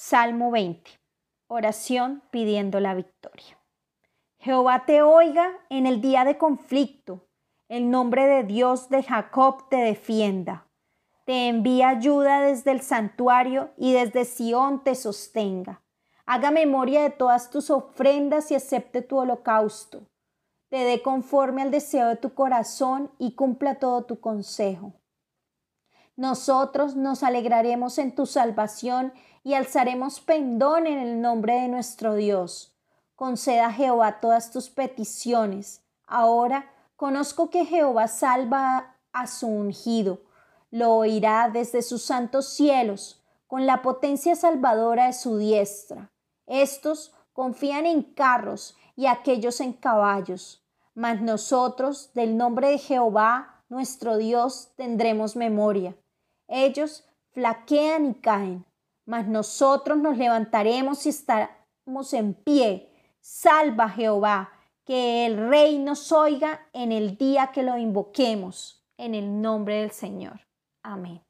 Salmo 20. Oración pidiendo la victoria. Jehová te oiga en el día de conflicto. El nombre de Dios de Jacob te defienda. Te envía ayuda desde el santuario y desde Sión te sostenga. Haga memoria de todas tus ofrendas y acepte tu holocausto. Te dé conforme al deseo de tu corazón y cumpla todo tu consejo. Nosotros nos alegraremos en tu salvación y alzaremos pendón en el nombre de nuestro Dios. Conceda a Jehová todas tus peticiones. Ahora conozco que Jehová salva a su ungido. Lo oirá desde sus santos cielos, con la potencia salvadora de su diestra. Estos confían en carros y aquellos en caballos. Mas nosotros, del nombre de Jehová, nuestro Dios, tendremos memoria. Ellos flaquean y caen, mas nosotros nos levantaremos y estaremos en pie. Salva Jehová, que el Rey nos oiga en el día que lo invoquemos, en el nombre del Señor. Amén.